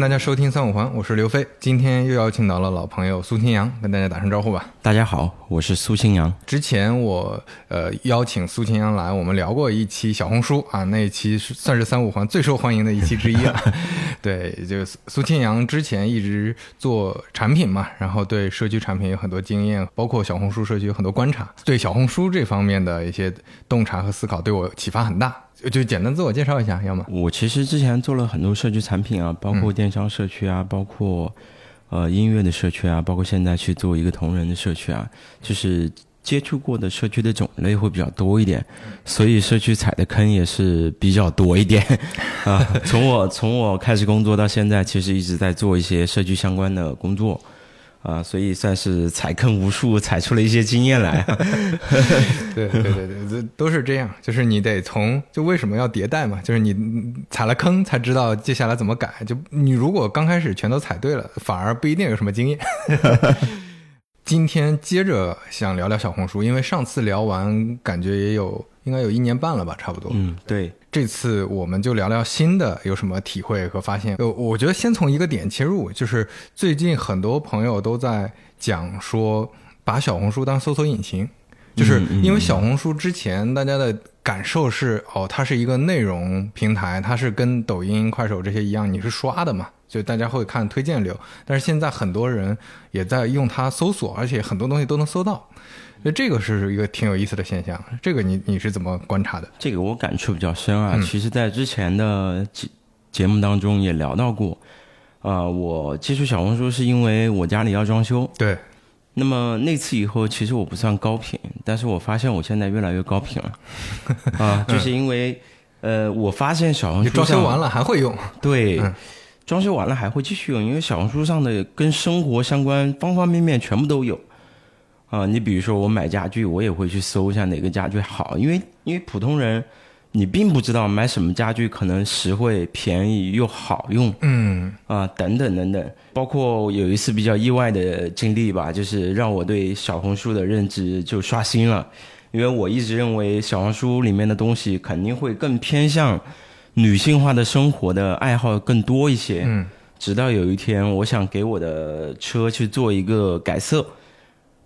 大家收听三五环，我是刘飞。今天又邀请到了老朋友苏清扬，跟大家打声招呼吧。大家好，我是苏清扬。之前我呃邀请苏清扬来，我们聊过一期小红书啊，那一期是算是三五环最受欢迎的一期之一了。对，就苏清扬之前一直做产品嘛，然后对社区产品有很多经验，包括小红书社区有很多观察，对小红书这方面的一些洞察和思考，对我启发很大。就简单自我介绍一下，要么我其实之前做了很多社区产品啊，包括电商社区啊，包括呃音乐的社区啊，包括现在去做一个同人的社区啊，就是接触过的社区的种类会比较多一点，所以社区踩的坑也是比较多一点 啊。从我从我开始工作到现在，其实一直在做一些社区相关的工作。啊，所以算是踩坑无数，踩出了一些经验来。对对对对，这都是这样，就是你得从就为什么要迭代嘛，就是你踩了坑才知道接下来怎么改。就你如果刚开始全都踩对了，反而不一定有什么经验。今天接着想聊聊小红书，因为上次聊完感觉也有应该有一年半了吧，差不多。嗯，对。这次我们就聊聊新的有什么体会和发现。呃，我觉得先从一个点切入，就是最近很多朋友都在讲说，把小红书当搜索引擎，就是因为小红书之前大家的感受是，哦，它是一个内容平台，它是跟抖音、快手这些一样，你是刷的嘛，就大家会看推荐流。但是现在很多人也在用它搜索，而且很多东西都能搜到。那这个是一个挺有意思的现象，这个你你是怎么观察的？这个我感触比较深啊。其实，在之前的节节目当中也聊到过，啊，我接触小红书是因为我家里要装修。对。那么那次以后，其实我不算高频，但是我发现我现在越来越高频了。啊，就是因为，呃，我发现小红书装修完了还会用。对，装修完了还会继续用，因为小红书上的跟生活相关方方面面全部都有。啊，你比如说我买家具，我也会去搜一下哪个家具好，因为因为普通人，你并不知道买什么家具可能实惠、便宜又好用，嗯，啊，等等等等，包括有一次比较意外的经历吧，就是让我对小红书的认知就刷新了，因为我一直认为小红书里面的东西肯定会更偏向女性化的生活的爱好更多一些，嗯，直到有一天，我想给我的车去做一个改色。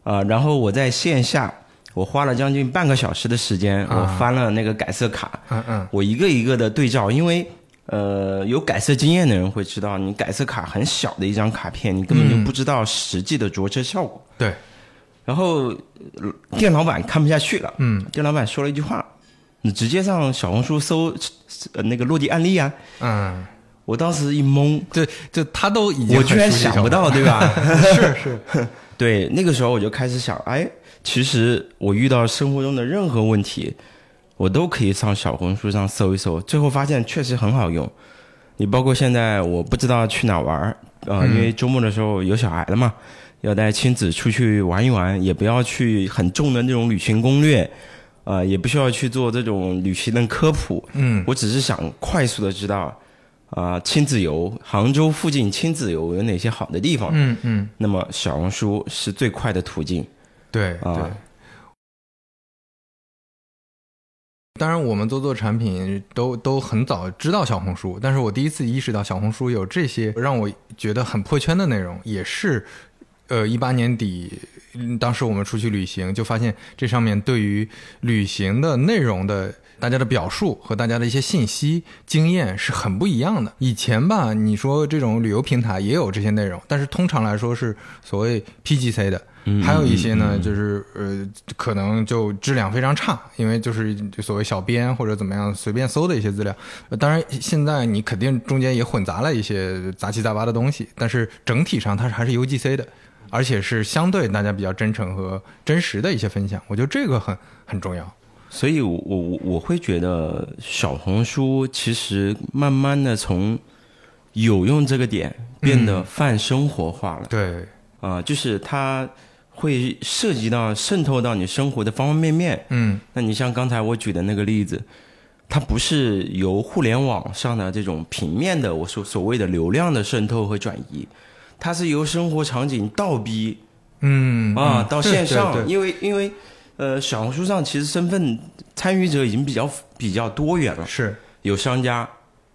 啊，然后我在线下，我花了将近半个小时的时间，我翻了那个改色卡，嗯嗯，我一个一个的对照，因为呃，有改色经验的人会知道，你改色卡很小的一张卡片，你根本就不知道实际的着车效果。对，然后店老板看不下去了，嗯，店老板说了一句话：“你直接上小红书搜那个落地案例啊。”嗯，我当时一懵，对就他都已经我居然想不到，对吧？是是。对，那个时候我就开始想，哎，其实我遇到生活中的任何问题，我都可以上小红书上搜一搜。最后发现确实很好用。你包括现在我不知道去哪玩儿啊，因为周末的时候有小孩了嘛，要带亲子出去玩一玩，也不要去很重的那种旅行攻略，啊，也不需要去做这种旅行的科普。嗯，我只是想快速的知道。啊，亲子游，杭州附近亲子游有哪些好的地方？嗯嗯。那么小红书是最快的途径。对对。当然，我们做做产品都都很早知道小红书，但是我第一次意识到小红书有这些让我觉得很破圈的内容，也是，呃，一八年底，当时我们出去旅行，就发现这上面对于旅行的内容的。大家的表述和大家的一些信息经验是很不一样的。以前吧，你说这种旅游平台也有这些内容，但是通常来说是所谓 PGC 的，还有一些呢，就是呃，可能就质量非常差，因为就是所谓小编或者怎么样随便搜的一些资料。当然，现在你肯定中间也混杂了一些杂七杂八的东西，但是整体上它是还是 UGC 的，而且是相对大家比较真诚和真实的一些分享。我觉得这个很很重要。所以，我我我会觉得小红书其实慢慢的从有用这个点变得泛生活化了。对，啊，就是它会涉及到渗透到你生活的方方面面。嗯，那你像刚才我举的那个例子，它不是由互联网上的这种平面的我所所谓的流量的渗透和转移，它是由生活场景倒逼，嗯啊，到线上，因为因为。呃，小红书上其实身份参与者已经比较比较多元了，是。有商家，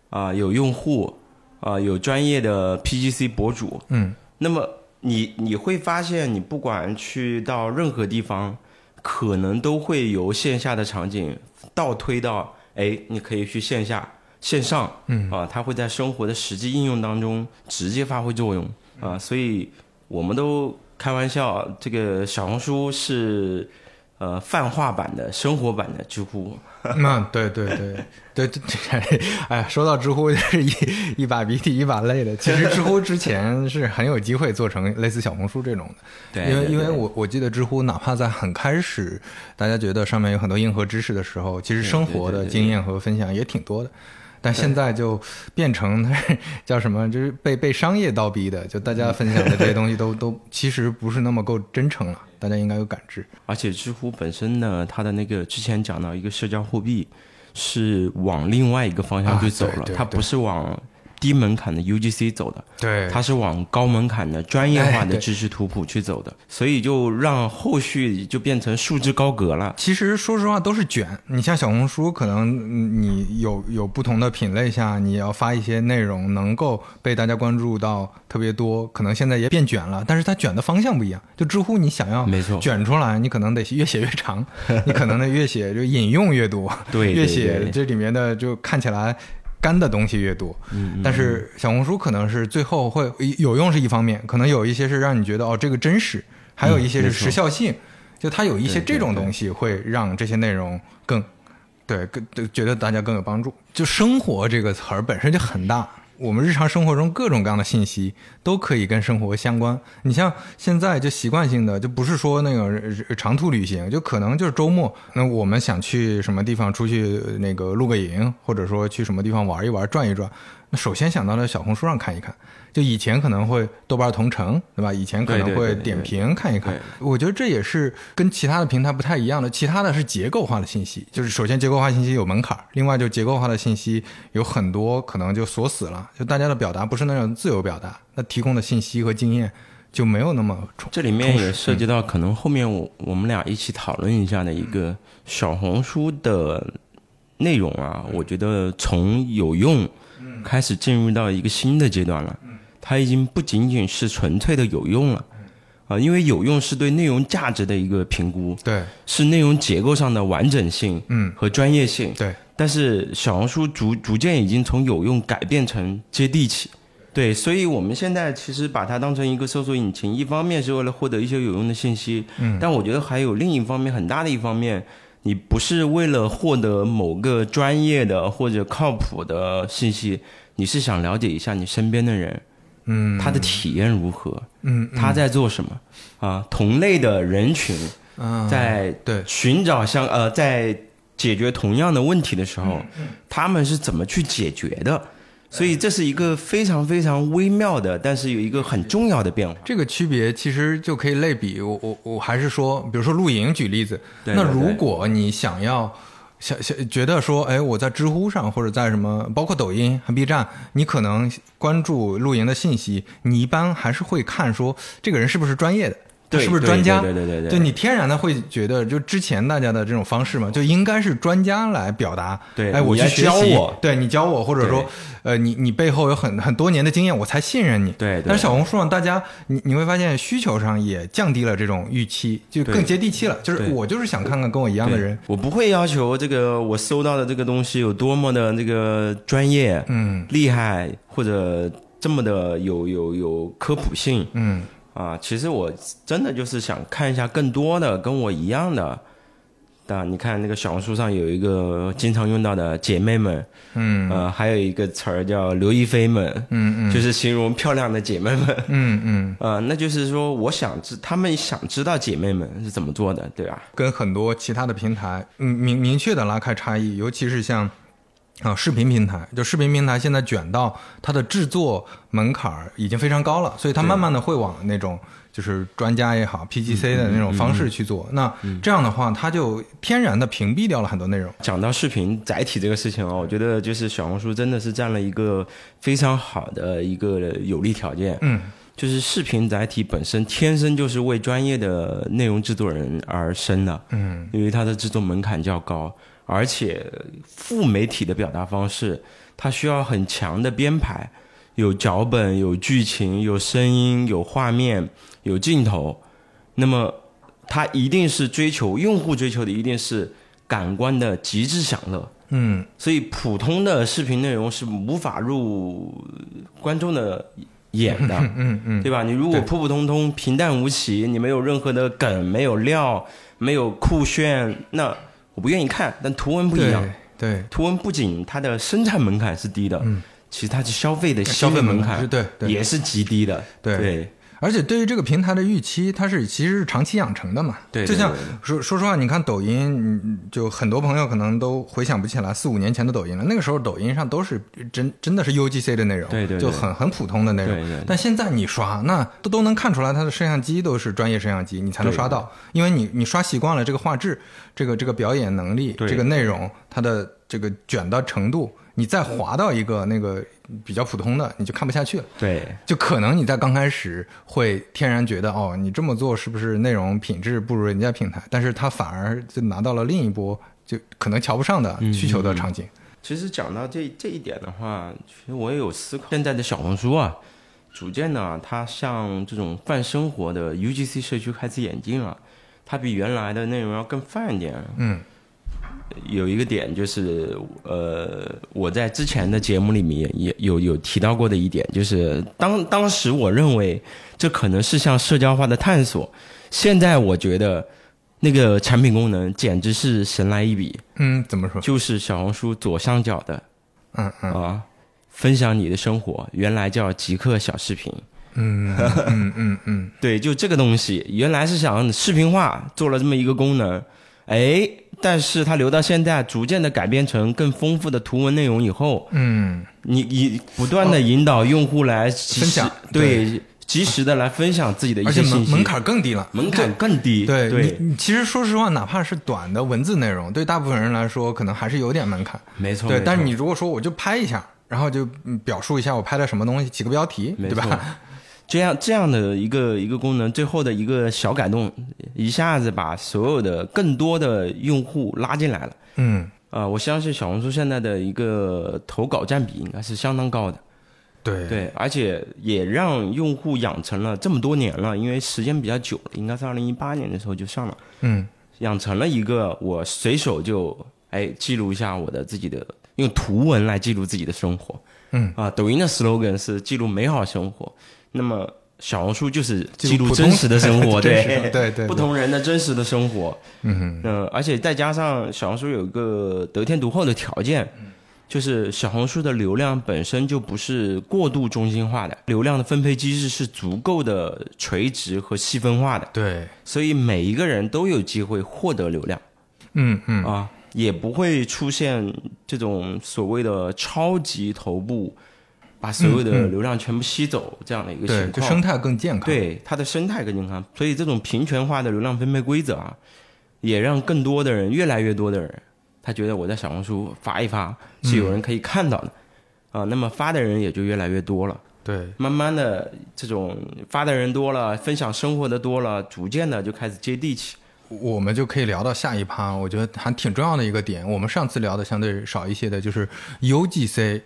啊，有用户，啊、有专业的 PGC 博主，嗯，那么你你会发现，你不管去到任何地方，可能都会由线下的场景倒推到，哎，你可以去线下、线上，嗯啊，它会在生活的实际应用当中直接发挥作用啊，所以我们都开玩笑，这个小红书是呃泛化版的生活版的知乎，那 对对对对对，哎呀，说到知乎就是一一把鼻涕一把泪的。其实知乎之前是很有机会做成类似小红书这种的，对因为因为我我记得知乎哪怕在很开始，大家觉得上面有很多硬核知识的时候，其实生活的经验和分享也挺多的。但现在就变成 叫什么，就是被被商业倒逼的，就大家分享的这些东西都 都其实不是那么够真诚了，大家应该有感知。而且知乎本身呢，它的那个之前讲到一个社交货币，是往另外一个方向去走了，它不是往低门槛的 UGC 走的，对它是往高门槛的专业化的知识图谱去走的，所以就让后续就变成束之高阁了。其实说实话都是卷。你像小红书，可能嗯你有有不同的品类下，你要发一些内容能够被大家关注到特别多，可能现在也变卷了，但是它卷的方向不一样。就知乎，你想要没错卷出来，你可能得越写越长，你可能得越写就引用越多，对对越写这里面的就看起来。干的东西越多，嗯但是小红书可能是最后会有用是一方面，可能有一些是让你觉得哦这个真实，还有一些是时效性，就它有一些这种东西会让这些内容更对更对觉得大家更有帮助。就生活这个词儿本身就很大，我们日常生活中各种各样的信息都可以跟生活相关。你像现在就习惯性的，就不是说那个长途旅行，就可能就是周末，那我们想去什么地方出去那个露个营，或者说去什么地方玩一玩、转一转，那首先想到了小红书上看一看。就以前可能会豆瓣同城，对吧？以前可能会点评看一看对。我觉得这也是跟其他的平台不太一样的，其他的是结构化的信息，就是首先结构化信息有门槛，另外就结构化的信息有很多可能就锁死了，就大家的表达不是那种自由表达，那提供的信息和经验就没有那么充。这里面也涉及到可能后面我我们俩一起讨论一下的一个小红书的内容啊，我觉得从有用开始进入到一个新的阶段了，它已经不仅仅是纯粹的有用了。啊，因为有用是对内容价值的一个评估，对，是内容结构上的完整性嗯，和专业性。对，但是小红书逐逐渐已经从有用改变成接地气，对，所以我们现在其实把它当成一个搜索引擎，一方面是为了获得一些有用的信息，嗯，但我觉得还有另一方面很大的一方面，你不是为了获得某个专业的或者靠谱的信息，你是想了解一下你身边的人，嗯，他的体验如何，嗯，嗯他在做什么啊？同类的人群嗯在对寻找相呃，在解决同样的问题的时候，他们是怎么去解决的？所以这是一个非常非常微妙的，但是有一个很重要的变化。这个区别其实就可以类比，我我我还是说，比如说露营举例子，那对对对如果你想要想想觉得说，哎，我在知乎上或者在什么，包括抖音、和 B 站，你可能关注露营的信息，你一般还是会看说这个人是不是专业的。对是不是专家？对对对对对就你天然的会觉得，就之前大家的这种方式嘛，就应该是专家来表达。对哎，我去学习教我对你教我，或者说，呃，你你背后有很很多年的经验，我才信任你。对对但是小红书上，大家你你会发现需求上也降低了这种预期，就更接地气了。就是我就是想看看跟我一样的人。我不会要求这个我搜到的这个东西有多么的这个专业、嗯厉害，或者这么的有有有科普性嗯啊。其实我真的就是想看一下更多的跟我一样的。啊，你看那个小红书上有一个经常用到的姐妹们，嗯呃，还有一个词儿叫刘亦菲们，嗯嗯 就是形容漂亮的姐妹们。嗯嗯，呃，那就是说，我想知，他们想知道姐妹们是怎么做的，对吧？跟很多其他的平台，嗯明明确的拉开差异，尤其是像。啊，视频平台就视频平台现在卷到它的制作门槛已经非常高了，所以它慢慢的会往那种就是专家也好，PGC 的那种方式去做。那这样的话，它就天然的屏蔽掉了很多内容。讲到视频载体这个事情啊，我觉得就是小红书真的是占了一个非常好的一个有利条件。嗯，就是视频载体本身天生就是为专业的内容制作人而生的，嗯，因为它的制作门槛较高，而且副媒体的表达方式，它需要很强的编排，有脚本、有剧情、有声音、有画面、有镜头，那么它一定是追求用户追求的一定是感官的极致享乐。嗯，所以普通的视频内容是无法入观众的眼的，嗯嗯，对吧？你如果普普通通、平淡无奇，你没有任何的梗，没有料，没有酷炫，那我不愿意看。但图文不一样，对，对，图文不仅它的生产门槛是低的，嗯。其实它是消费的消费门门槛对对。也是极低的，对。对而且对于这个平台的预期，它是其实是长期养成的嘛。对对就像说说实话，你看抖音，嗯就很多朋友可能都回想不起来四五年前的抖音了。那个时候抖音上都是真真的是 UGC 的内容，对对对就很很普通的内容。对对对但现在你刷，那都都能看出来，它的摄像机都是专业摄像机，你才能刷到，因为你你刷习惯了这个画质，这个这个表演能力，对这个内容，它的这个卷的程度，你再滑到一个那个比较普通的，你就看不下去了。对就可能你在刚开始会天然觉得哦，你这么做是不是内容品质不如人家平台？但是它反而就拿到了另一波就可能瞧不上的需求的场景。其实讲到这这一点的话，其实我也有思考。现在的小红书啊，逐渐呢，它向这种泛生活的 UGC 社区开始演进了，它比原来的内容要更泛一点。嗯有一个点就是，呃，我在之前的节目里面也有有提到过的一点，就是当当时我认为这可能是向社交化的探索，现在我觉得那个产品功能简直是神来一笔，嗯，怎么说？就是小红书左上角的嗯嗯啊，分享你的生活，原来叫极客小视频。嗯嗯嗯嗯，对，就这个东西，原来是想视频化，做了这么一个功能，哎，但是它留到现在，逐渐的改编成更丰富的图文内容以后，嗯。你你不断的引导用户来分享对，及时的来分享自己的一而且些信息，门门槛更低了，门槛更低，对对，其实说实话，哪怕是短的文字内容，对大部分人来说，可能还是有点门槛。没错，对，但是你如果说我就拍一下，然后就嗯表述一下我拍的什么东西，起个标题，对吧？这样这样的一个一个功能，最后的一个小改动，一下子把所有的更多的用户拉进来了。嗯，啊、我相信小红书现在的一个投稿占比应该是相当高的，对。对，而且也让用户养成了这么多年了，因为时间比较久了，应该是二零一八年的时候就上了，嗯。养成了一个我随手就哎记录一下我的自己的，用图文来记录自己的生活。嗯，啊。抖音的 slogan 是记录美好生活，那么小红书就是记录真实的 生活，对。对对不同人的真实的生活。嗯。嗯，而且再加上小红书有一个得天独厚的条件，就是小红书的流量本身就不是过度中心化的，流量的分配机制是足够的垂直和细分化的，对，所以每一个人都有机会获得流量。嗯嗯。啊，也不会出现这种所谓的超级头部把所有的流量全部吸走这样的一个对，情况。就生态更健康。，对它的生态更健康，所以这种平权化的流量分配规则啊，也让更多的人，越来越多的人，他觉得我在小红书发一发是有人可以看到的，啊，那么发的人也就越来越多了。对，慢慢的，这种发的人多了，分享生活的多了，逐渐的就开始接地气。我们就可以聊到下一趴，我觉得还挺重要的一个点。我们上次聊的相对少一些的，就是 UGC，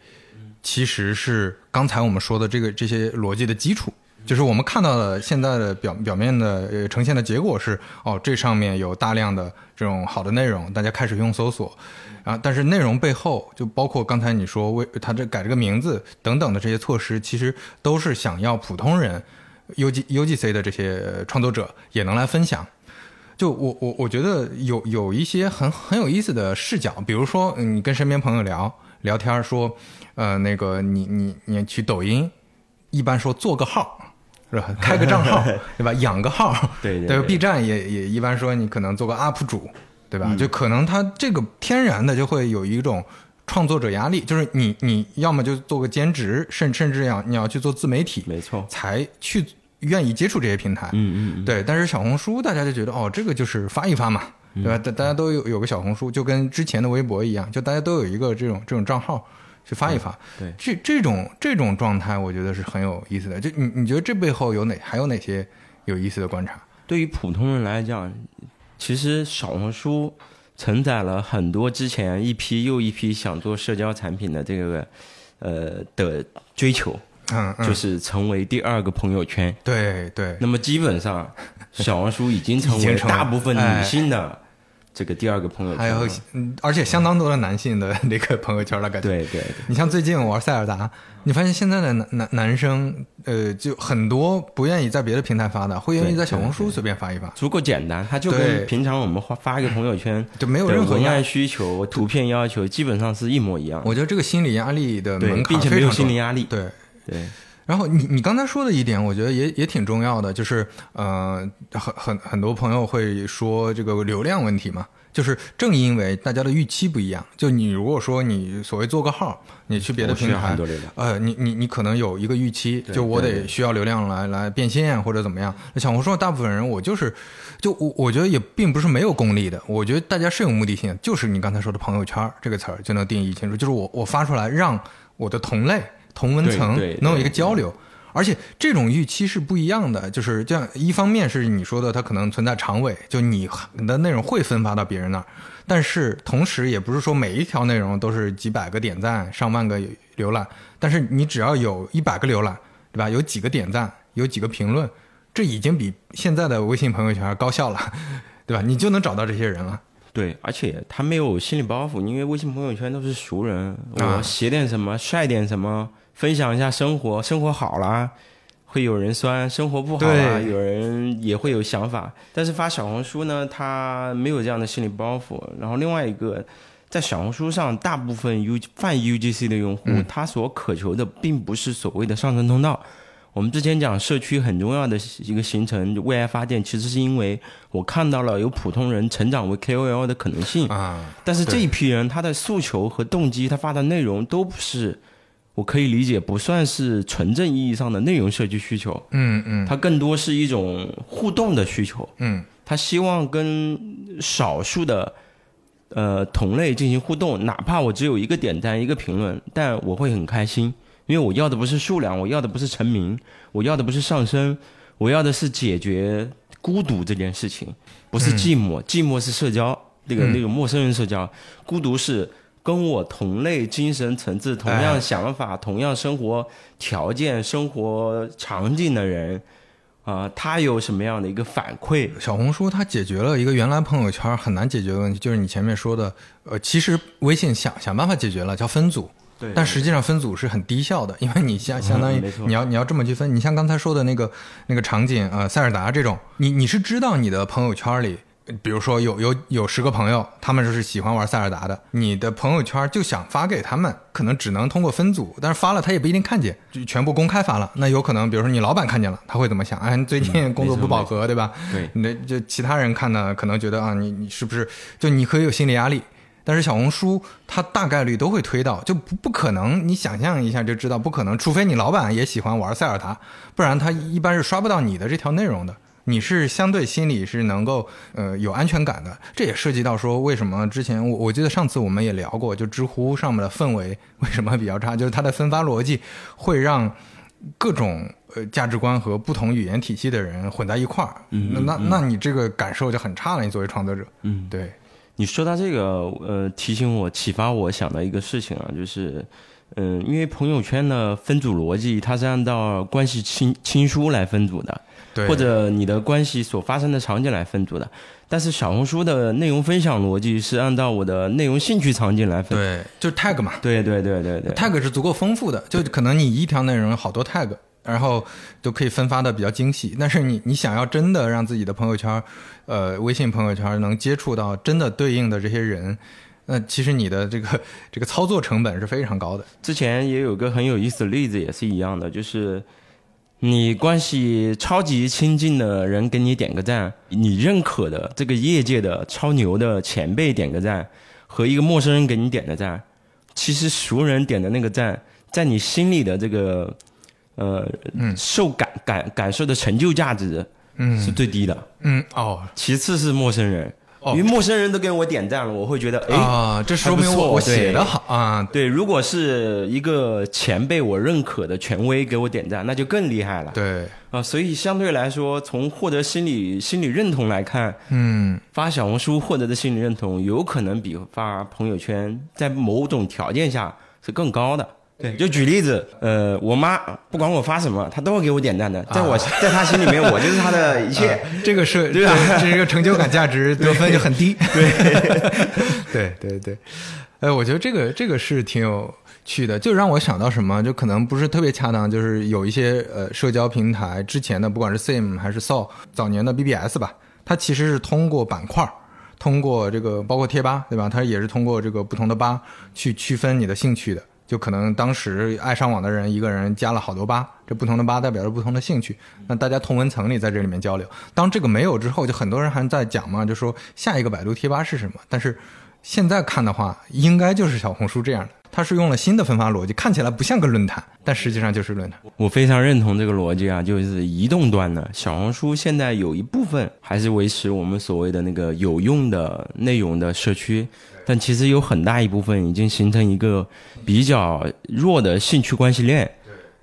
其实是刚才我们说的这个这些逻辑的基础。就是我们看到的现在的表表面的呃呈现的结果是，哦，这上面有大量的这种好的内容，大家开始用搜索，啊，但是内容背后就包括刚才你说为他这改这个名字等等的这些措施，其实都是想要普通人 UG UGC 的这些创作者也能来分享。就我我我觉得有有一些很很有意思的视角，比如说你跟身边朋友聊聊天说，呃，那个你你你去抖音，一般说做个号。是吧？开个账号，对吧？养个号，对对对对 B 站也也一般说你可能做个 UP 主，对吧？就可能他这个天然的就会有一种创作者压力，就是你你要么就做个兼职，甚甚至要你要去做自媒体，没错，才去愿意接触这些平台。嗯嗯嗯对，但是小红书大家就觉得哦，这个就是发一发嘛，对吧？大大家都有有个小红书，就跟之前的微博一样，就大家都有一个这种这种账号去发一发。对这这种这种状态，我觉得是很有意思的。就你你觉得这背后有哪还有哪些有意思的观察？对于普通人来讲，其实小红书承载了很多之前一批又一批想做社交产品的这个呃的追求。嗯嗯，就是成为第二个朋友圈。对对，那么基本上，小红书已经成为大部分哎女性的这个第二个朋友圈还有。嗯而且相当多的男性的那个朋友圈了，感觉。对对对，你像最近我玩塞尔达，你发现现在的男男男生，呃，就很多不愿意在别的平台发的，会愿意在小红书随便发一发，足够简单，他就对跟平常我们发发一个朋友圈就没有任何压文案需求、图片要求，基本上是一模一样。我觉得这个心理压力的门，槛并且没有非常重心理压力。对。对，然后你你刚才说的一点，我觉得也也挺重要的，就是呃，很很很多朋友会说这个流量问题嘛，就是正因为大家的预期不一样，就你如果说你所谓做个号，你去别的平台呃，你你你可能有一个预期，就我得需要流量来来变现或者怎么样。那小红书上大部分人，我就是，就我我觉得也并不是没有功利的，我觉得大家是有目的性，就是你刚才说的朋友圈这个词儿就能定义清楚，就是我我发出来让我的同类同文层能有一个交流。而且这种预期是不一样的，就是这样。一方面是你说的，它可能存在长尾，就你你的内容会分发到别人那儿，但是同时也不是说每一条内容都是几百个点赞、上万个浏览，但是你只要有一百个浏览，对吧？有几个点赞，有几个评论，这已经比现在的微信朋友圈高效了，对吧？你就能找到这些人了。对，而且他没有心理包袱，因为微信朋友圈都是熟人，啊我写点什么，晒点什么，分享一下生活，生活好啦，会有人酸；生活不好啦，有人也会有想法。但是发小红书呢，他没有这样的心理包袱。然后另外一个，在小红书上，大部分 U 泛 UGC 的用户，嗯他所渴求的并不是所谓的上升通道。我们之前讲社区很重要的一个形成为爱发电，其实是因为我看到了有普通人成长为 KOL 的可能性。啊，但是这一批人，他的诉求和动机，他发的内容都不是，我可以理解，不算是纯正意义上的内容设计需求，嗯嗯。它更多是一种互动的需求。嗯。他希望跟少数的呃同类进行互动，哪怕我只有一个点赞、一个评论，但我会很开心，因为我要的不是数量，我要的不是成名，我要的不是上升，我要的是解决孤独这件事情，不是寂寞，寂寞是社交，那个嗯。那个陌生人社交，孤独是。跟我同类精神层次、同哎样想法、同样生活条件、生活场景的人，啊、他有什么样的一个反馈？小红书它解决了一个原来朋友圈很难解决的问题，就是你前面说的，呃，其实微信想想办法解决了，叫分组。对但实际上分组是很低效的，因为你相相当于你要你要这么去分，你像刚才说的那个那个场景，呃，塞尔达这种，你你是知道你的朋友圈里，呃比如说有有有十个朋友，他们就是喜欢玩塞尔达的，你的朋友圈就想发给他们，可能只能通过分组，但是发了他也不一定看见，就全部公开发了，那有可能比如说你老板看见了，他会怎么想？哎，最近工作不饱和，对吧？对你的就其他人看呢，可能觉得啊，你你是不是就你可以有心理压力？但是小红书它大概率都会推到，就不不可能，你想象一下就知道，不可能，除非你老板也喜欢玩塞尔达，不然他一般是刷不到你的这条内容的。你是相对心里是能够呃有安全感的，这也涉及到说为什么之前我我记得上次我们也聊过，就知乎上面的氛围为什么比较差，就是它的分发逻辑会让各种呃价值观和不同语言体系的人混在一块儿，嗯那那那你这个感受就很差了。你作为创作者，嗯，对，你说到这个，呃，提醒我、启发我想到一个事情啊，就是，嗯、因为朋友圈的分组逻辑，它是按照关系亲亲疏来分组的，对，或者你的关系所发生的场景来分组的。但是小红书的内容分享逻辑是按照我的内容兴趣场景来分。对，就是 tag 嘛对对对对对。，tag 是足够丰富的，就可能你一条内容有好多 tag，然后都可以分发的比较精细。但是你你想要真的让自己的朋友圈，呃，微信朋友圈能接触到真的对应的这些人，那其实你的这个这个操作成本是非常高的。之前也有个很有意思的例子，也是一样的，就是你关系超级亲近的人给你点个赞，你认可的这个业界的超牛的前辈点个赞，和一个陌生人给你点的赞，其实熟人点的那个赞，在你心里的这个呃嗯受感感感受的成就价值嗯。是嗯最低的，嗯哦。其次是陌生人，哦因为陌生人都给我点赞了，我会觉得哎。啊，这说明我写的好啊。对，如果是一个前辈我认可的权威给我点赞，那就更厉害了对，啊！所以相对来说，从获得心理心理认同来看，嗯发小红书获得的心理认同有可能比发朋友圈在某种条件下是更高的。对，就举例子，呃，我妈不管我发什么，她都会给我点赞的，在我在她心里面，我就是她的 一切。这个是对吧？这是一个成就感价值 得分就很低。对，对对对。哎，我觉得这个这个是挺有趣的，就让我想到什么，就可能不是特别恰当，就是有一些呃社交平台之前的，不管是 Sim 还是 So，早年的 BBS 吧，它其实是通过板块。通过这个包括贴吧，对吧？它也是通过这个不同的吧去区分你的兴趣的。就可能当时爱上网的人，一个人加了好多吧，这不同的吧代表着不同的兴趣。那大家同文层里在这里面交流。当这个没有之后，就很多人还在讲嘛，就说下一个百度贴吧是什么？但是现在看的话，应该就是小红书这样的。它是用了新的分发逻辑，看起来不像个论坛，但实际上就是论坛。我非常认同这个逻辑啊，就是移动端的小红书现在有一部分还是维持我们所谓的那个有用的内容的社区，但其实有很大一部分已经形成一个比较弱的兴趣关系链。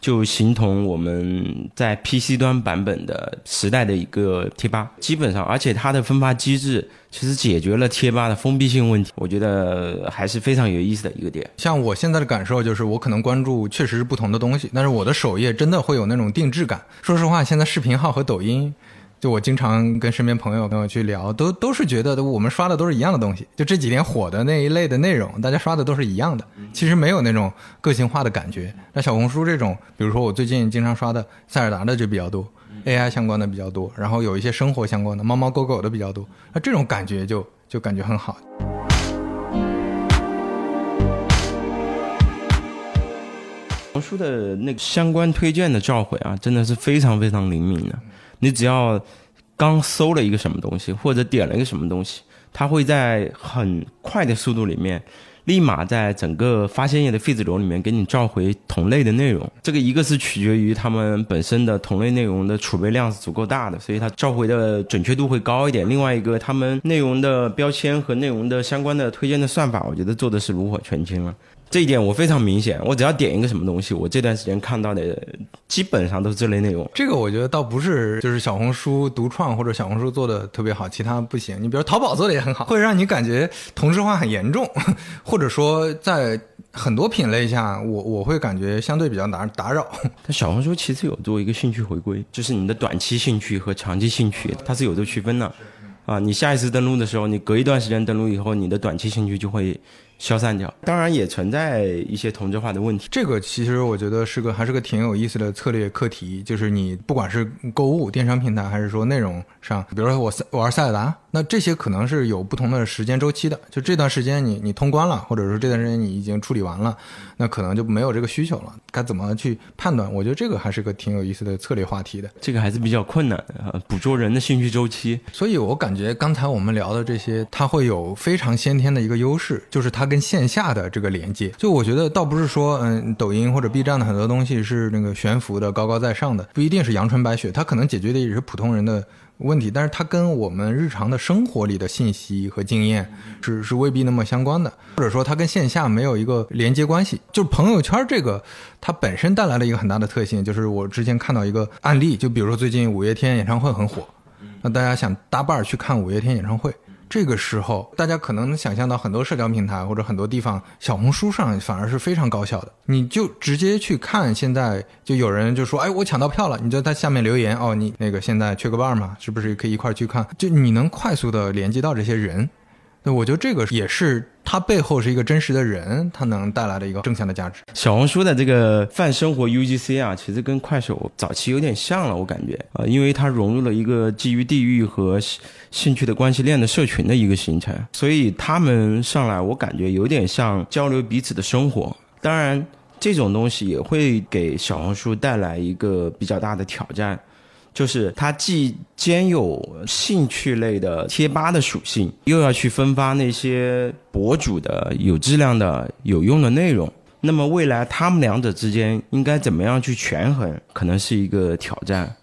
就形同我们在 PC 端版本的时代的一个贴吧，基本上，而且它的分发机制其实解决了贴吧的封闭性问题，我觉得还是非常有意思的一个点。像我现在的感受就是，我可能关注确实是不同的东西，但是我的首页真的会有那种定制感。说实话，现在视频号和抖音。就我经常跟身边朋友跟我去聊，都都是觉得我们刷的都是一样的东西。就这几年火的那一类的内容，大家刷的都是一样的，其实没有那种个性化的感觉。那小红书这种，比如说我最近经常刷的塞尔达的就比较多，AI 相关的比较多，然后有一些生活相关的猫猫狗狗的比较多。那这种感觉就就感觉很好。小红书的那个相关推荐的召回啊，真的是非常非常灵敏的。你只要刚搜了一个什么东西，或者点了一个什么东西，它会在很快的速度里面，立马在整个发现页的 feed 流里面给你召回同类的内容。这个一个是取决于他们本身的同类内容的储备量是足够大的，所以它召回的准确度会高一点。另外一个，他们内容的标签和内容的相关的推荐的算法，我觉得做的是炉火纯青了。这一点我非常明显，我只要点一个什么东西，我这段时间看到的基本上都是这类内容。这个我觉得倒不是就是小红书独创或者小红书做的特别好，其他不行。你比如淘宝做的也很好，会让你感觉同质化很严重，或者说在很多品类下，我我会感觉相对比较打打扰。但小红书其实有做一个兴趣回归，就是你的短期兴趣和长期兴趣，它是有这个区分的。啊，你下一次登录的时候，你隔一段时间登录以后，你的短期兴趣就会。消散掉，当然也存在一些同质化的问题。这个其实我觉得是个还是个挺有意思的策略课题，就是你不管是购物电商平台，还是说内容上，比如说我我玩塞尔达，那这些可能是有不同的时间周期的。就这段时间你你通关了，或者说这段时间你已经处理完了，那可能就没有这个需求了。该怎么去判断？我觉得这个还是个挺有意思的策略话题的。这个还是比较困难的，捕捉人的兴趣周期。所以我感觉刚才我们聊的这些，它会有非常先天的一个优势，就是它。跟线下的这个连接，就我觉得倒不是说，嗯，抖音或者 B 站的很多东西是那个悬浮的、高高在上的，不一定是阳春白雪，它可能解决的也是普通人的问题，但是它跟我们日常的生活里的信息和经验是是未必那么相关的，或者说它跟线下没有一个连接关系。就朋友圈这个，它本身带来了一个很大的特性，就是我之前看到一个案例，就比如说最近五月天演唱会很火，那大家想搭伴儿去看五月天演唱会。这个时候，大家可能能想象到很多社交平台或者很多地方，小红书上反而是非常高效的。你就直接去看，现在就有人就说：“哎，我抢到票了！”你就在下面留言：“哦，你那个现在缺个伴儿嘛？是不是可以一块去看？”就你能快速的连接到这些人。那我觉得这个也是它背后是一个真实的人，它能带来的一个正向的价值。小红书的这个泛生活 UGC 啊，其实跟快手早期有点像了，我感觉啊，因为它融入了一个基于地域和兴趣的关系链的社群的一个形成，所以他们上来我感觉有点像交流彼此的生活。当然，这种东西也会给小红书带来一个比较大的挑战。就是它既兼有兴趣类的贴吧的属性，又要去分发那些博主的有质量的有用的内容。那么未来他们两者之间应该怎么样去权衡，可能是一个挑战。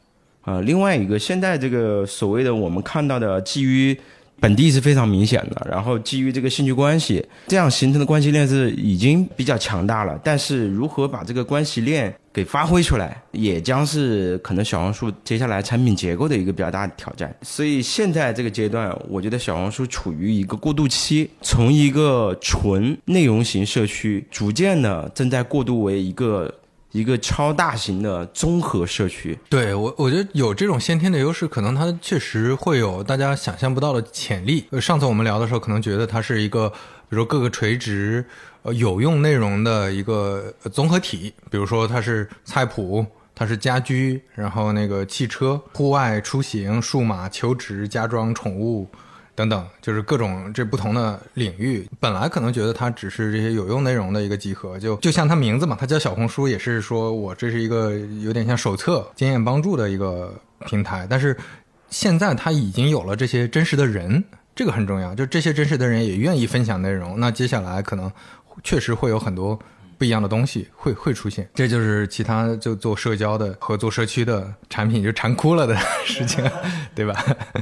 啊，另外一个，现在这个所谓的我们看到的基于本地是非常明显的，然后基于这个兴趣关系这样形成的关系链是已经比较强大了。但是如何把这个关系链？给发挥出来，也将是可能小红书接下来产品结构的一个比较大的挑战。所以现在这个阶段，我觉得小红书处于一个过渡期，从一个纯内容型社区，逐渐的正在过渡为一个一个超大型的综合社区。对我，我觉得有这种先天的优势，可能它确实会有大家想象不到的潜力。呃上次我们聊的时候，可能觉得它是一个，比如说各个垂直呃有用内容的一个综合体，比如说它是菜谱。它是家居，然后那个汽车、户外出行、数码、求职、家装、宠物等等，就是各种这不同的领域。本来可能觉得它只是这些有用内容的一个集合，就就像它名字嘛，它叫小红书，也是说我这是一个有点像手册、经验帮助的一个平台。但是现在它已经有了这些真实的人，这个很重要，就这些真实的人也愿意分享内容。那接下来可能确实会有很多。不一样的东西会会出现，这就是其他就做社交的和做社区的产品就馋哭了的事情，对吧？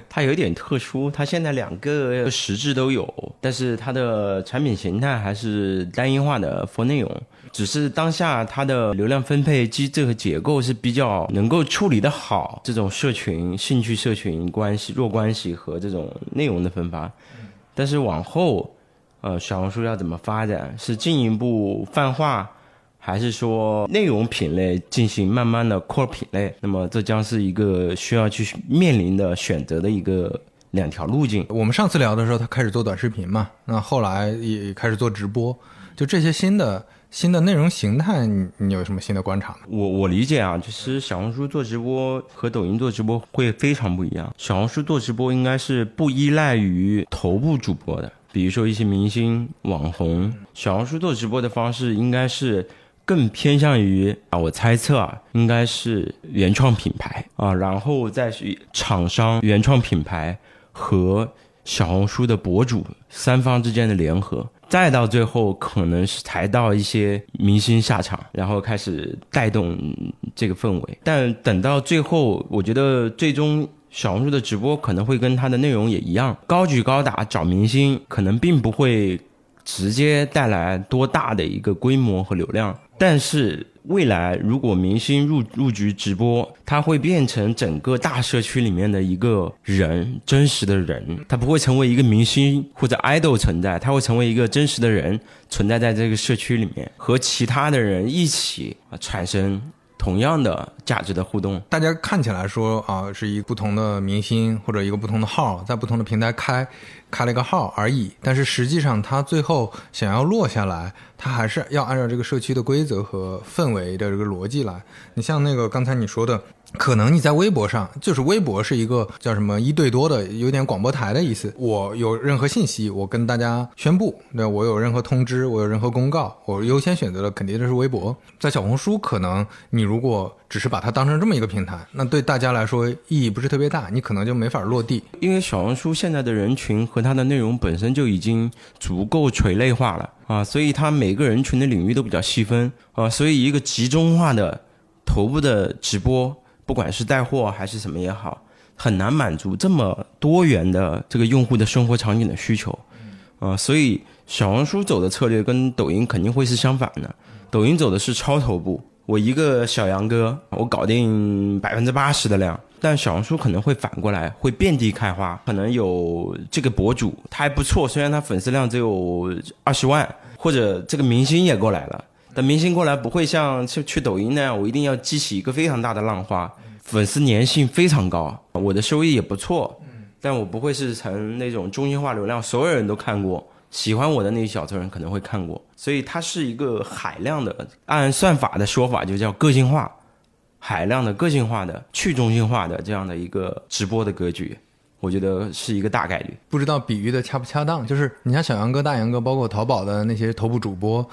它有点特殊，它现在两个实质都有，但是它的产品形态还是单一化的 for 内容，只是当下它的流量分配机制和结构是比较能够处理的好，这种社群、兴趣社群关系、弱关系和这种内容的分发，但是往后。呃，小红书要怎么发展？是进一步泛化，还是说内容品类进行慢慢的扩品类？那么这将是一个需要去面临的选择的一个两条路径。我们上次聊的时候，他开始做短视频嘛，那后来也开始做直播，就这些新的新的内容形态，你你有什么新的观察吗？我我理解啊，其实小红书做直播和抖音做直播会非常不一样。小红书做直播应该是不依赖于头部主播的。比如说一些明星、网红，小红书做直播的方式应该是更偏向于啊，我猜测啊，应该是原创品牌啊，然后再是厂商、原创品牌和小红书的博主三方之间的联合，再到最后可能是才到一些明星下场，然后开始带动这个氛围。但等到最后，我觉得最终。小红书的直播可能会跟它的内容也一样，高举高打找明星，可能并不会直接带来多大的一个规模和流量。但是未来如果明星入入局直播，它会变成整个大社区里面的一个人，真实的人，他不会成为一个明星或者 idol 存在，他会成为一个真实的人存在在这个社区里面，和其他的人一起产生。同样的价值的互动，大家看起来说啊，是一个不同的明星或者一个不同的号，在不同的平台开开了一个号而已。但是实际上，他最后想要落下来，他还是要按照这个社区的规则和氛围的这个逻辑来。你像那个刚才你说的。可能你在微博上，就是微博是一个叫什么一对多的，有点广播台的意思。我有任何信息，我跟大家宣布；那我有任何通知，我有任何公告，我优先选择的肯定就是微博。在小红书，可能你如果只是把它当成这么一个平台，那对大家来说意义不是特别大，你可能就没法落地。因为小红书现在的人群和它的内容本身就已经足够垂类化了啊，所以它每个人群的领域都比较细分啊，所以一个集中化的头部的直播。不管是带货还是什么也好，很难满足这么多元的这个用户的生活场景的需求，啊，所以小红书走的策略跟抖音肯定会是相反的。抖音走的是超头部，我一个小杨哥，我搞定百分之八十的量，但小红书可能会反过来，会遍地开花，可能有这个博主他还不错，虽然他粉丝量只有二十万，或者这个明星也过来了。但明星过来不会像去去抖音那样，我一定要激起一个非常大的浪花，粉丝粘性非常高，我的收益也不错。但我不会是成那种中心化流量，所有人都看过，喜欢我的那一小撮人可能会看过，所以它是一个海量的，按算法的说法就叫个性化，海量的个性化的去中心化的这样的一个直播的格局，我觉得是一个大概率。不知道比喻的恰不恰当？就是你像小杨哥、大杨哥，包括淘宝的那些头部主播。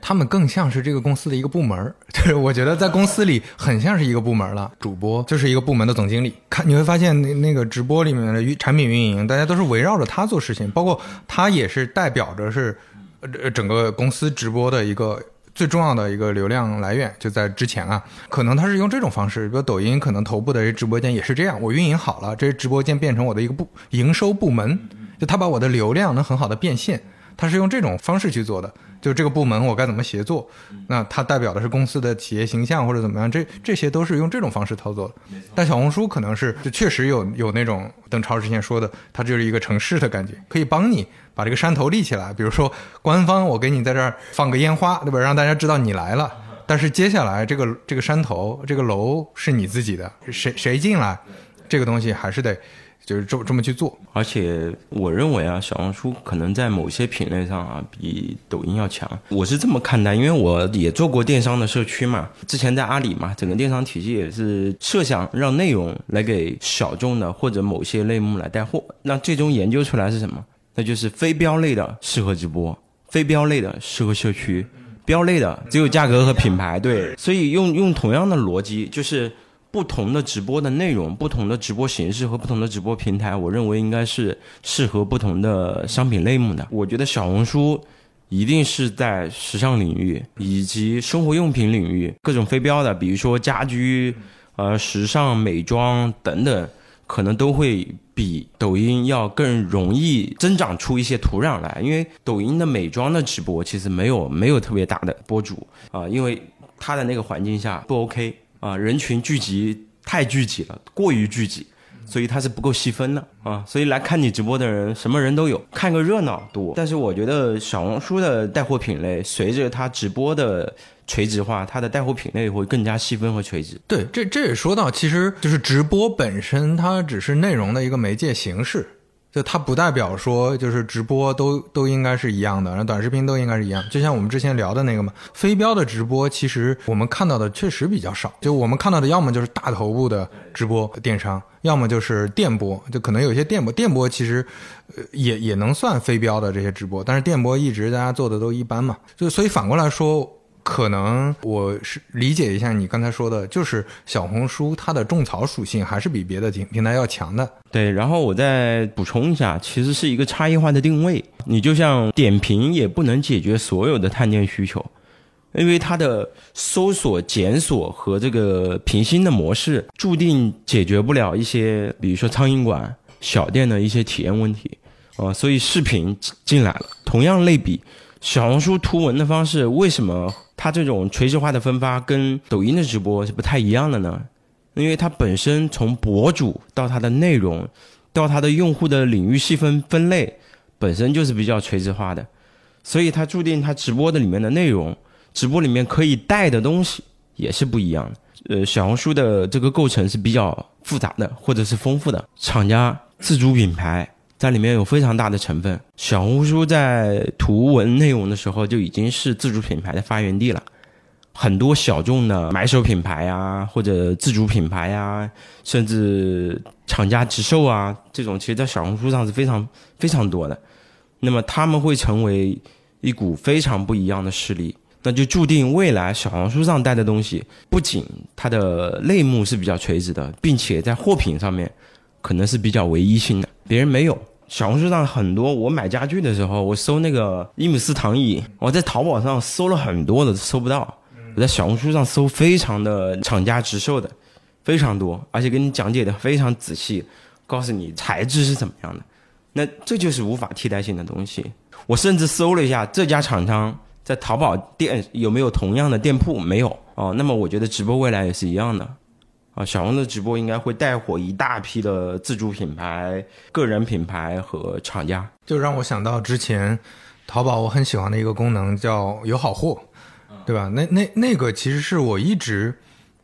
他们更像是这个公司的一个部门 就是我觉得在公司里很像是一个部门了。主播就是一个部门的总经理，看你会发现那那个直播里面的产品运营，大家都是围绕着他做事情，包括他也是代表着是呃整个公司直播的一个最重要的一个流量来源。就在之前啊，可能他是用这种方式，比如抖音可能头部的直播间也是这样，我运营好了，这直播间变成我的一个部营收部门，就他把我的流量能很好的变现。它是用这种方式去做的。就这个部门我该怎么协作？那它代表的是公司的企业形象或者怎么样？这这些都是用这种方式操作的。但小红书可能是就确实有有那种邓超之前说的，它就是一个城市的感觉，可以帮你把这个山头立起来。比如说官方，我给你在这儿放个烟花，对吧？让大家知道你来了。但是接下来这个这个山头这个楼是你自己的，谁谁进来，这个东西还是得。就是这么这么去做，而且我认为啊，小红书可能在某些品类上啊，比抖音要强。我是这么看待，因为我也做过电商的社区嘛，之前在阿里嘛，整个电商体系也是设想让内容来给小众的或者某些类目来带货。那最终研究出来是什么？那就是非标类的适合直播，非标类的适合社区，标类的只有价格和品牌。对，所以用用同样的逻辑，就是。不同的直播的内容，不同的直播形式和不同的直播平台，我认为应该是适合不同的商品类目的。我觉得小红书一定是在时尚领域以及生活用品领域各种非标的，比如说家居、呃时尚美妆等等，可能都会比抖音要更容易增长出一些土壤来。因为抖音的美妆的直播其实没有没有特别大的博主啊，因为它的那个环境下不 OK。啊，人群聚集太聚集了，过于聚集，所以它是不够细分的啊。所以来看你直播的人，什么人都有，看个热闹多。但是我觉得小红书的带货品类，随着它直播的垂直化，它的带货品类会更加细分和垂直。对，这这也说到，其实就是直播本身，它只是内容的一个媒介形式。就它不代表说，就是直播都都应该是一样的，然后短视频都应该是一样。就像我们之前聊的那个嘛，非标的直播，其实我们看到的确实比较少。就我们看到的，要么就是大头部的直播电商，要么就是电播。就可能有些电播，电播其实也也能算非标的这些直播，但是电播一直大家做的都一般嘛。就所以反过来说。可能我是理解一下你刚才说的，就是小红书它的种草属性还是比别的平平台要强的。对，然后我再补充一下，其实是一个差异化的定位。你就像点评也不能解决所有的探店需求，因为它的搜索、检索和这个评星的模式，注定解决不了一些，比如说苍蝇馆、小店的一些体验问题啊。所以视频进来了，同样类比小红书图文的方式，为什么？它这种垂直化的分发跟抖音的直播是不太一样的呢，因为它本身从博主到它的内容，到它的用户的领域细分分类，本身就是比较垂直化的，所以它注定它直播的里面的内容，直播里面可以带的东西也是不一样的。呃，小红书的这个构成是比较复杂的，或者是丰富的，厂家、自主品牌。在里面有非常大的成分。小红书在图文内容的时候就已经是自主品牌的发源地了，很多小众的买手品牌啊，或者自主品牌啊，甚至厂家直售啊，这种其实，在小红书上是非常非常多的。那么他们会成为一股非常不一样的势力，那就注定未来小红书上带的东西，不仅它的类目是比较垂直的，并且在货品上面可能是比较唯一性的。别人没有，小红书上很多。我买家具的时候，我搜那个伊姆斯躺椅，我在淘宝上搜了很多的，搜不到。我在小红书上搜，非常的厂家直售的，非常多，而且给你讲解的非常仔细，告诉你材质是怎么样的。那这就是无法替代性的东西。我甚至搜了一下这家厂商在淘宝店有没有同样的店铺，没有哦。那么我觉得直播未来也是一样的。啊，小红的直播应该会带火一大批的自主品牌、个人品牌和厂家，就让我想到之前淘宝我很喜欢的一个功能叫有好货，对吧？那那那个其实是我一直。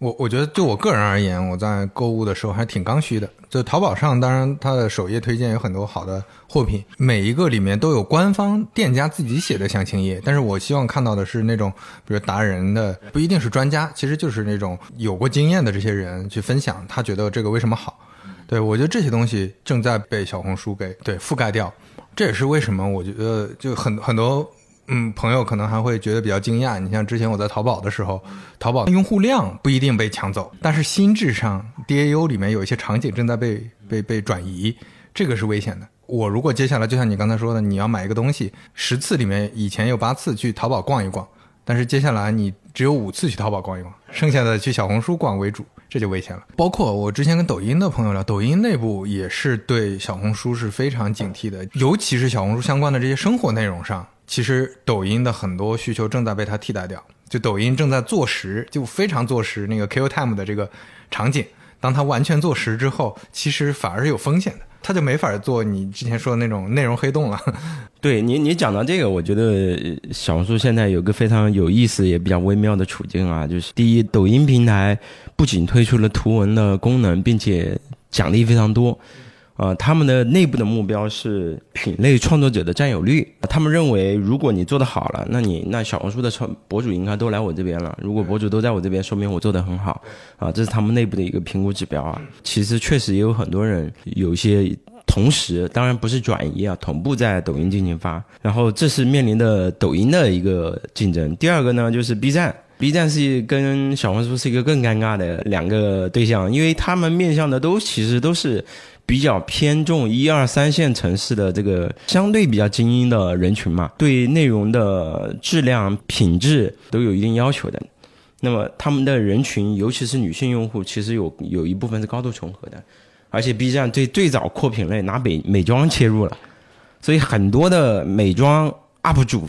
我我觉得，就我个人而言，我在购物的时候还挺刚需的。就淘宝上，当然它的首页推荐有很多好的货品，每一个里面都有官方店家自己写的详情页。但是我希望看到的是那种，比如达人的，不一定是专家，其实就是那种有过经验的这些人去分享，他觉得这个为什么好。对我觉得这些东西正在被小红书给对覆盖掉，这也是为什么我觉得就很很多。嗯，朋友可能还会觉得比较惊讶。你像之前我在淘宝的时候，淘宝用户量不一定被抢走，但是心智上 DAU 里面有一些场景正在被被被转移，这个是危险的。我如果接下来就像你刚才说的，你要买一个东西，十次里面以前有八次去淘宝逛一逛，但是接下来你只有五次去淘宝逛一逛，剩下的去小红书逛为主，这就危险了。包括我之前跟抖音的朋友聊，抖音内部也是对小红书是非常警惕的，尤其是小红书相关的这些生活内容上，其实抖音的很多需求正在被它替代掉。就抖音正在做实，就非常做实那个 Q time 的这个场景。当它完全做实之后，其实反而是有风险的，它就没法做你之前说的那种内容黑洞了。对你，你讲到这个，我觉得小红书现在有个非常有意思也比较微妙的处境啊，就是第一，抖音平台不仅推出了图文的功能，并且奖励非常多。啊，他们的内部的目标是品类创作者的占有率。他们认为，如果你做得好了，那你那小红书的创博主应该都来我这边了。如果博主都在我这边，说明我做得很好。啊，这是他们内部的一个评估指标啊。其实确实也有很多人有一些同时，当然不是转移啊，同步在抖音进行发。然后这是面临的抖音的一个竞争。第二个呢，就是 B 站。B 站是跟小红书是一个更尴尬的两个对象，因为他们面向的都其实都是。比较偏重一二三线城市的这个相对比较精英的人群嘛，对内容的质量品质都有一定要求的。那么他们的人群，尤其是女性用户，其实有有一部分是高度重合的。而且 B 站最最早扩品类拿美美妆切入了，所以很多的美妆 UP 主，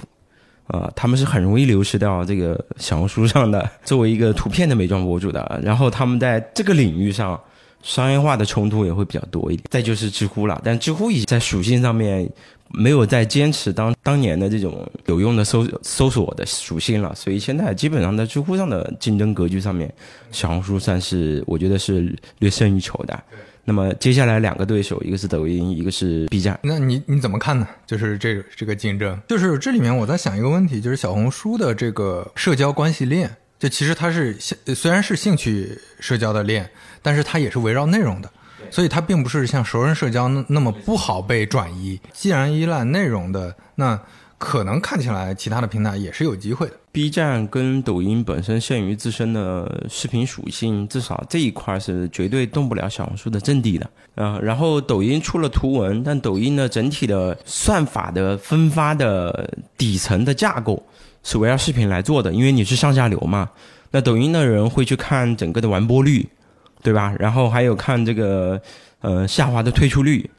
啊，他们是很容易流失掉这个小红书上的作为一个图片的美妆博主的。然后他们在这个领域上。商业化的冲突也会比较多一点，再就是知乎了，但知乎已在属性上面没有再坚持当当年的这种有用的搜搜索的属性了，所以现在基本上在知乎上的竞争格局上面，小红书算是我觉得是略胜一筹的。那么接下来两个对手，一个是抖音，一个是 B 站，那你你怎么看呢？就是这个这个竞争，就是这里面我在想一个问题，就是小红书的这个社交关系链。就其实它是虽然是兴趣社交的链，但是它也是围绕内容的，所以它并不是像熟人社交那那么不好被转移。既然依赖内容的，那可能看起来其他的平台也是有机会的。B 站跟抖音本身限于自身的视频属性，至少这一块是绝对动不了小红书的阵地的。啊，然后抖音出了图文，但抖音的整体的算法的分发的底层的架构。是围绕视频来做的，因为你是上下流嘛。那抖音的人会去看整个的完播率，对吧？然后还有看这个呃下滑的退出率。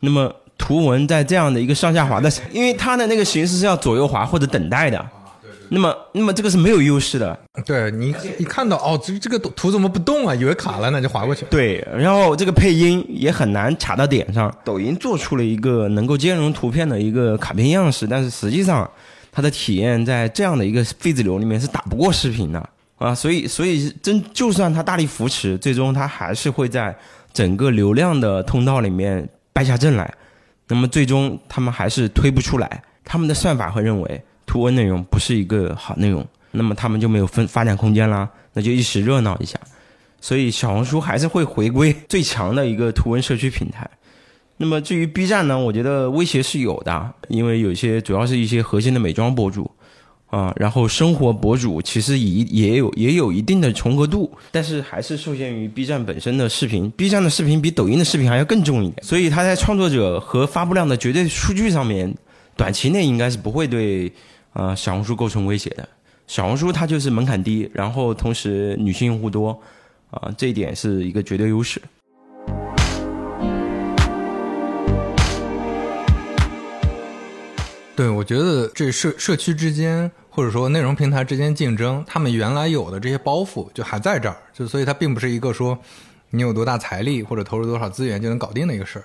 那么图文在这样的一个上下滑的，因为它的那个形式是要左右滑或者等待的。那么那么这个是没有优势的。对你一看到哦，这这个图怎么不动啊？以为卡了，那就划过去。对，然后这个配音也很难卡到点上。抖音做出了一个能够兼容图片的一个卡片样式，但是实际上。它的体验在这样的一个非子流里面是打不过视频的啊，所以所以真就算它大力扶持，最终它还是会在整个流量的通道里面败下阵来。那么最终他们还是推不出来，他们的算法会认为图文内容不是一个好内容，那么他们就没有分发展空间啦，那就一时热闹一下。所以小红书还是会回归最强的一个图文社区平台。那么至于 B 站呢，我觉得威胁是有的，因为有些主要是一些核心的美妆博主，啊，然后生活博主其实也也有也有一定的重合度，但是还是受限于 B 站本身的视频，B 站的视频比抖音的视频还要更重一点，所以它在创作者和发布量的绝对数据上面，短期内应该是不会对啊小红书构成威胁的。小红书它就是门槛低，然后同时女性用户多，啊，这一点是一个绝对优势。对，我觉得这社社区之间，或者说内容平台之间竞争，他们原来有的这些包袱就还在这儿，就所以它并不是一个说你有多大财力或者投入多少资源就能搞定的一个事儿。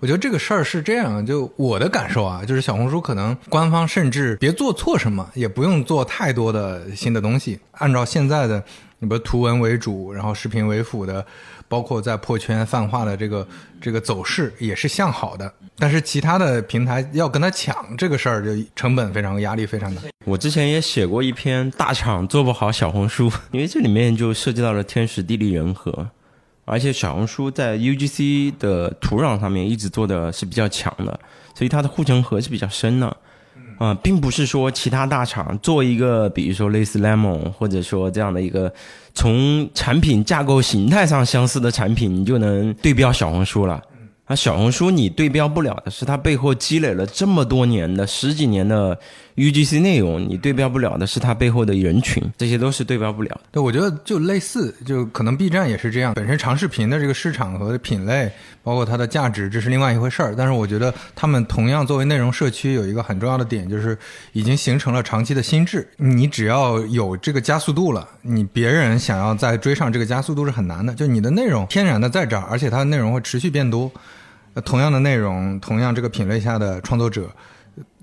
我觉得这个事儿是这样，就我的感受啊，就是小红书可能官方甚至别做错什么，也不用做太多的新的东西，按照现在的，你比如图文为主，然后视频为辅的。包括在破圈泛化的这个这个走势也是向好的，但是其他的平台要跟他抢这个事儿，就成本非常压力非常大。我之前也写过一篇大厂做不好小红书，因为这里面就涉及到了天时地利人和，而且小红书在 UGC 的土壤上面一直做的是比较强的，所以它的护城河是比较深的。啊并不是说其他大厂做一个，比如说类似 Lemon，或者说这样的一个从产品架构形态上相似的产品，你就能对标小红书了。啊，小红书你对标不了的是它背后积累了这么多年的十几年的 UGC 内容，你对标不了的是它背后的人群，这些都是对标不了的。对，我觉得就类似，就可能 B 站也是这样，本身长视频的这个市场和品类，包括它的价值，这是另外一回事儿。但是我觉得他们同样作为内容社区，有一个很重要的点，就是已经形成了长期的心智。你只要有这个加速度了，你别人想要再追上这个加速度是很难的。就你的内容天然的在这儿，而且它的内容会持续变多。同样的内容，同样这个品类下的创作者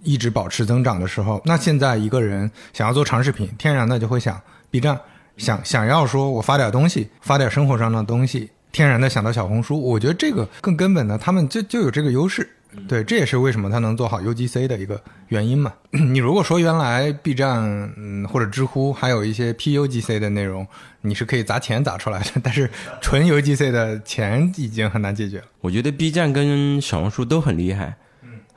一直保持增长的时候，那现在一个人想要做长视频，天然的就会想 B 站，想想要说我发点东西，发点生活上的东西，天然的想到小红书。我觉得这个更根本的，他们就就有这个优势。对，这也是为什么它能做好 UGC 的一个原因嘛。你如果说原来 B 站嗯或者知乎还有一些 PUGC 的内容，你是可以砸钱砸出来的，但是纯 UGC 的钱已经很难解决了。我觉得 B 站跟小红书都很厉害。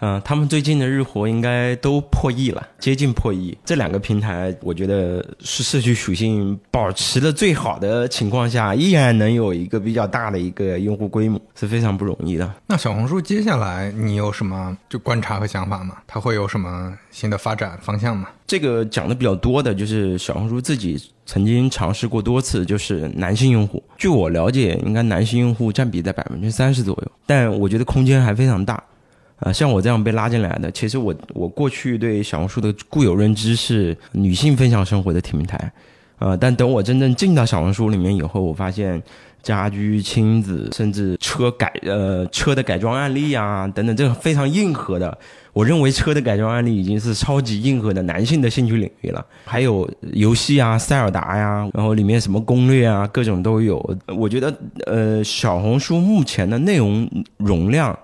嗯，他们最近的日活应该都破亿了，接近破亿。这两个平台，我觉得是社区属性保持的最好的情况下，依然能有一个比较大的一个用户规模，是非常不容易的。那小红书接下来你有什么就观察和想法吗？它会有什么新的发展方向吗？这个讲的比较多的就是小红书自己曾经尝试过多次，就是男性用户。据我了解，应该男性用户占比在百分之三十左右，但我觉得空间还非常大。啊，像我这样被拉进来的，其实我我过去对小红书的固有认知是女性分享生活的平台，呃，但等我真正进到小红书里面以后，我发现家居、亲子，甚至车改呃车的改装案例啊等等，这个非常硬核的，我认为车的改装案例已经是超级硬核的男性的兴趣领域了。还有游戏啊，塞尔达呀，然后里面什么攻略啊，各种都有。我觉得呃，小红书目前的内容容量。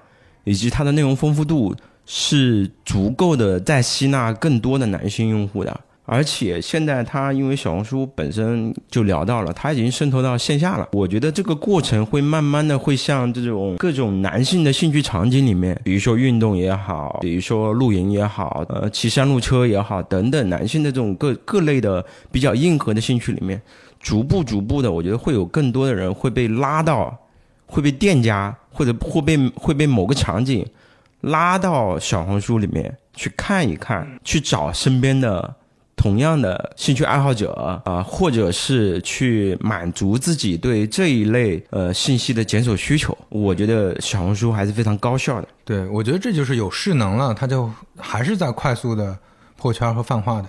以及它的内容丰富度是足够的，在吸纳更多的男性用户的。而且现在它因为小红书本身就聊到了，它已经渗透到线下了。我觉得这个过程会慢慢的会像这种各种男性的兴趣场景里面，比如说运动也好，比如说露营也好，呃，骑山路车也好，等等男性的这种各各类的比较硬核的兴趣里面，逐步逐步的，我觉得会有更多的人会被拉到。会被店家或者会被会被某个场景拉到小红书里面去看一看，去找身边的同样的兴趣爱好者啊，或者是去满足自己对这一类呃信息的检索需求。我觉得小红书还是非常高效的。对，我觉得这就是有势能了，它就还是在快速的破圈和泛化的。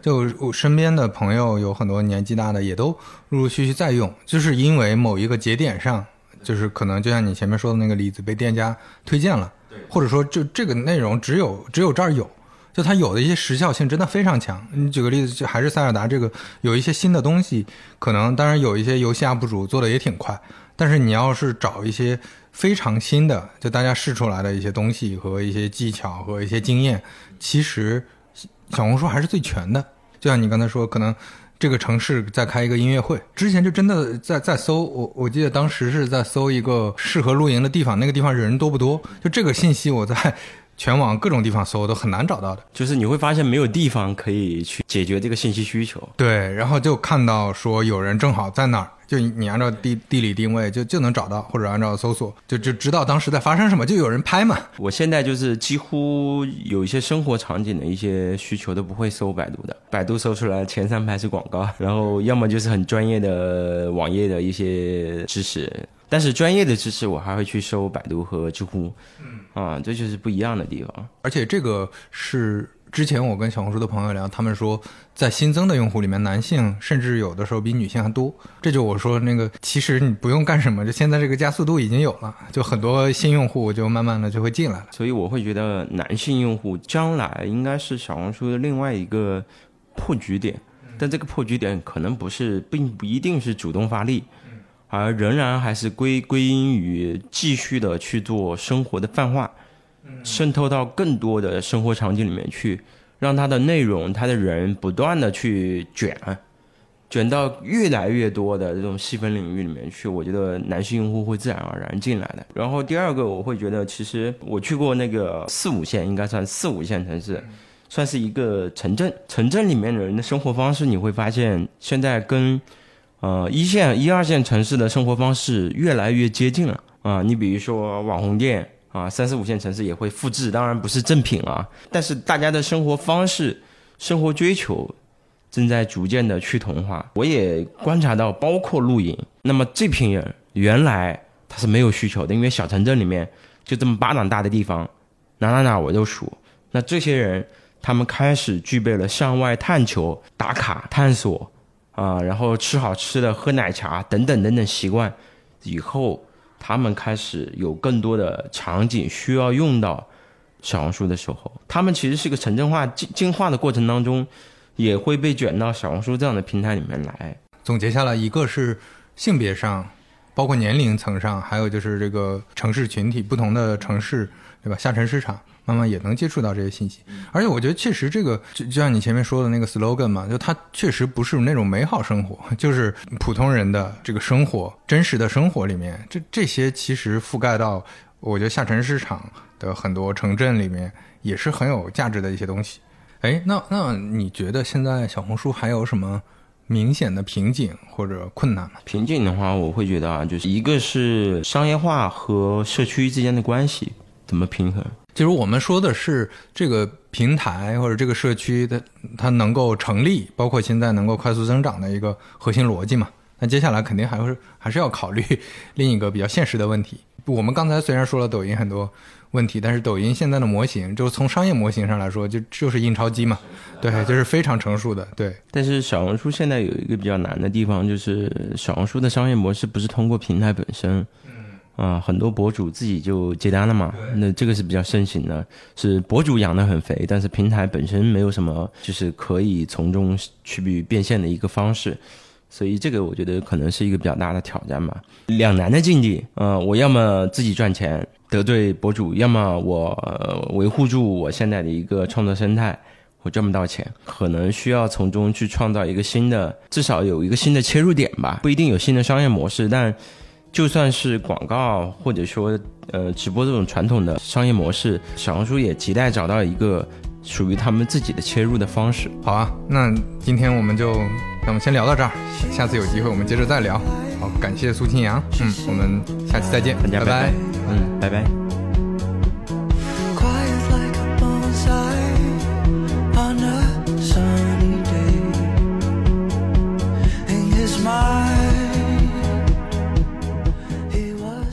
就我身边的朋友有很多年纪大的，也都陆陆续续在用，就是因为某一个节点上。就是可能就像你前面说的那个例子，被店家推荐了，或者说就这个内容只有只有这儿有，就它有的一些时效性真的非常强。你举个例子，就还是塞尔达这个有一些新的东西，可能当然有一些游戏 UP 主做的也挺快，但是你要是找一些非常新的，就大家试出来的一些东西和一些技巧和一些经验，其实小红书还是最全的。就像你刚才说，可能。这个城市在开一个音乐会，之前就真的在在搜我，我记得当时是在搜一个适合露营的地方，那个地方人多不多？就这个信息我在全网各种地方搜都很难找到的，就是你会发现没有地方可以去解决这个信息需求。对，然后就看到说有人正好在那儿。就你按照地地理定位就就能找到，或者按照搜索就就知道当时在发生什么，就有人拍嘛。我现在就是几乎有一些生活场景的一些需求都不会搜百度的，百度搜出来前三排是广告，然后要么就是很专业的网页的一些知识，但是专业的知识我还会去搜百度和知乎，啊，这就是不一样的地方。而且这个是。之前我跟小红书的朋友聊，他们说在新增的用户里面，男性甚至有的时候比女性还多。这就我说那个，其实你不用干什么，就现在这个加速度已经有了，就很多新用户就慢慢的就会进来了。所以我会觉得男性用户将来应该是小红书的另外一个破局点，但这个破局点可能不是，并不一定是主动发力，而仍然还是归归因于继续的去做生活的泛化。渗透到更多的生活场景里面去，让它的内容、它的人不断的去卷，卷到越来越多的这种细分领域里面去。我觉得男性用户会自然而然进来的。然后第二个，我会觉得其实我去过那个四五线，应该算四五线城市，算是一个城镇。城镇里面的人的生活方式，你会发现现在跟呃一线、一二线城市的生活方式越来越接近了。啊，你比如说网红店啊，三四五线城市也会复制，当然不是正品啊，但是大家的生活方式、生活追求正在逐渐的趋同化。我也观察到，包括露营，那么这批人原来他是没有需求的，因为小城镇里面就这么巴掌大的地方，哪哪哪我都熟。那这些人，他们开始具备了向外探求、打卡、探索啊，然后吃好吃的、喝奶茶等等等等习惯，以后他们开始有更多的场景需要用到小红书的时候，他们其实是个城镇化进进化的过程当中，也会被卷到小红书这样的平台里面来。总结下来，一个是性别上，包括年龄层上，还有就是这个城市群体不同的城市，对吧？下沉市场。慢慢也能接触到这些信息，而且我觉得确实这个就就像你前面说的那个 slogan 嘛，就它确实不是那种美好生活，就是普通人的这个生活，真实的生活里面，这这些其实覆盖到我觉得下沉市场的很多城镇里面也是很有价值的一些东西。哎，那那你觉得现在小红书还有什么明显的瓶颈或者困难吗？瓶颈的话，我会觉得啊，就是一个是商业化和社区之间的关系怎么平衡。其实我们说的是这个平台或者这个社区的它能够成立，包括现在能够快速增长的一个核心逻辑嘛。那接下来肯定还是还是要考虑另一个比较现实的问题。我们刚才虽然说了抖音很多问题，但是抖音现在的模型，就从商业模型上来说，就就是印钞机嘛，对，就是非常成熟的。对。但是小红书现在有一个比较难的地方，就是小红书的商业模式不是通过平台本身。啊，很多博主自己就接单了嘛，那这个是比较盛行的，是博主养得很肥，但是平台本身没有什么，就是可以从中去变现的一个方式，所以这个我觉得可能是一个比较大的挑战吧，两难的境地。嗯，我要么自己赚钱得罪博主，要么我维护住我现在的一个创作生态，我赚不到钱，可能需要从中去创造一个新的，至少有一个新的切入点吧，不一定有新的商业模式，但。就算是广告或者说呃直播这种传统的商业模式，小红书也亟待找到一个属于他们自己的切入的方式。好啊，那今天我们就那我们先聊到这儿，下次有机会我们接着再聊。好，感谢苏清扬，嗯，我们下期再见，大家拜拜，嗯，拜拜。